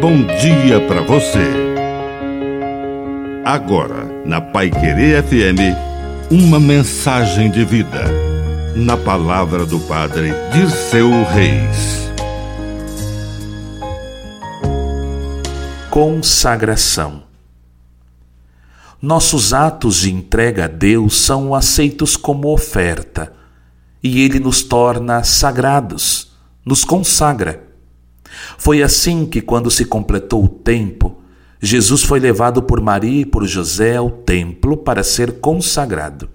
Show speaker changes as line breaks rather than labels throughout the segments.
bom dia para você. Agora, na Pai Querer FM, uma mensagem de vida. Na palavra do Padre Dirceu Reis.
Consagração. Nossos atos de entrega a Deus são aceitos como oferta, e Ele nos torna sagrados, nos consagra. Foi assim que, quando se completou o tempo, Jesus foi levado por Maria e por José ao templo para ser consagrado.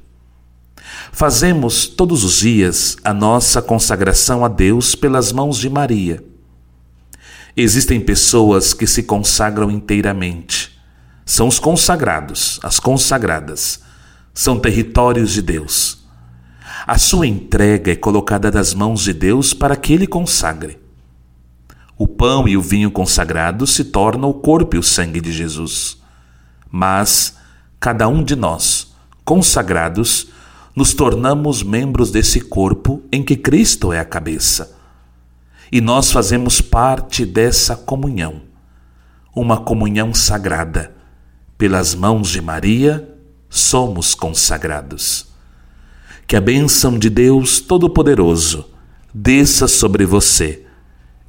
Fazemos todos os dias a nossa consagração a Deus pelas mãos de Maria. Existem pessoas que se consagram inteiramente são os consagrados, as consagradas. São territórios de Deus. A sua entrega é colocada nas mãos de Deus para que ele consagre. O pão e o vinho consagrados se tornam o corpo e o sangue de Jesus. Mas cada um de nós, consagrados, nos tornamos membros desse corpo em que Cristo é a cabeça. E nós fazemos parte dessa comunhão, uma comunhão sagrada pelas mãos de Maria, somos consagrados. Que a bênção de Deus Todo-Poderoso desça sobre você,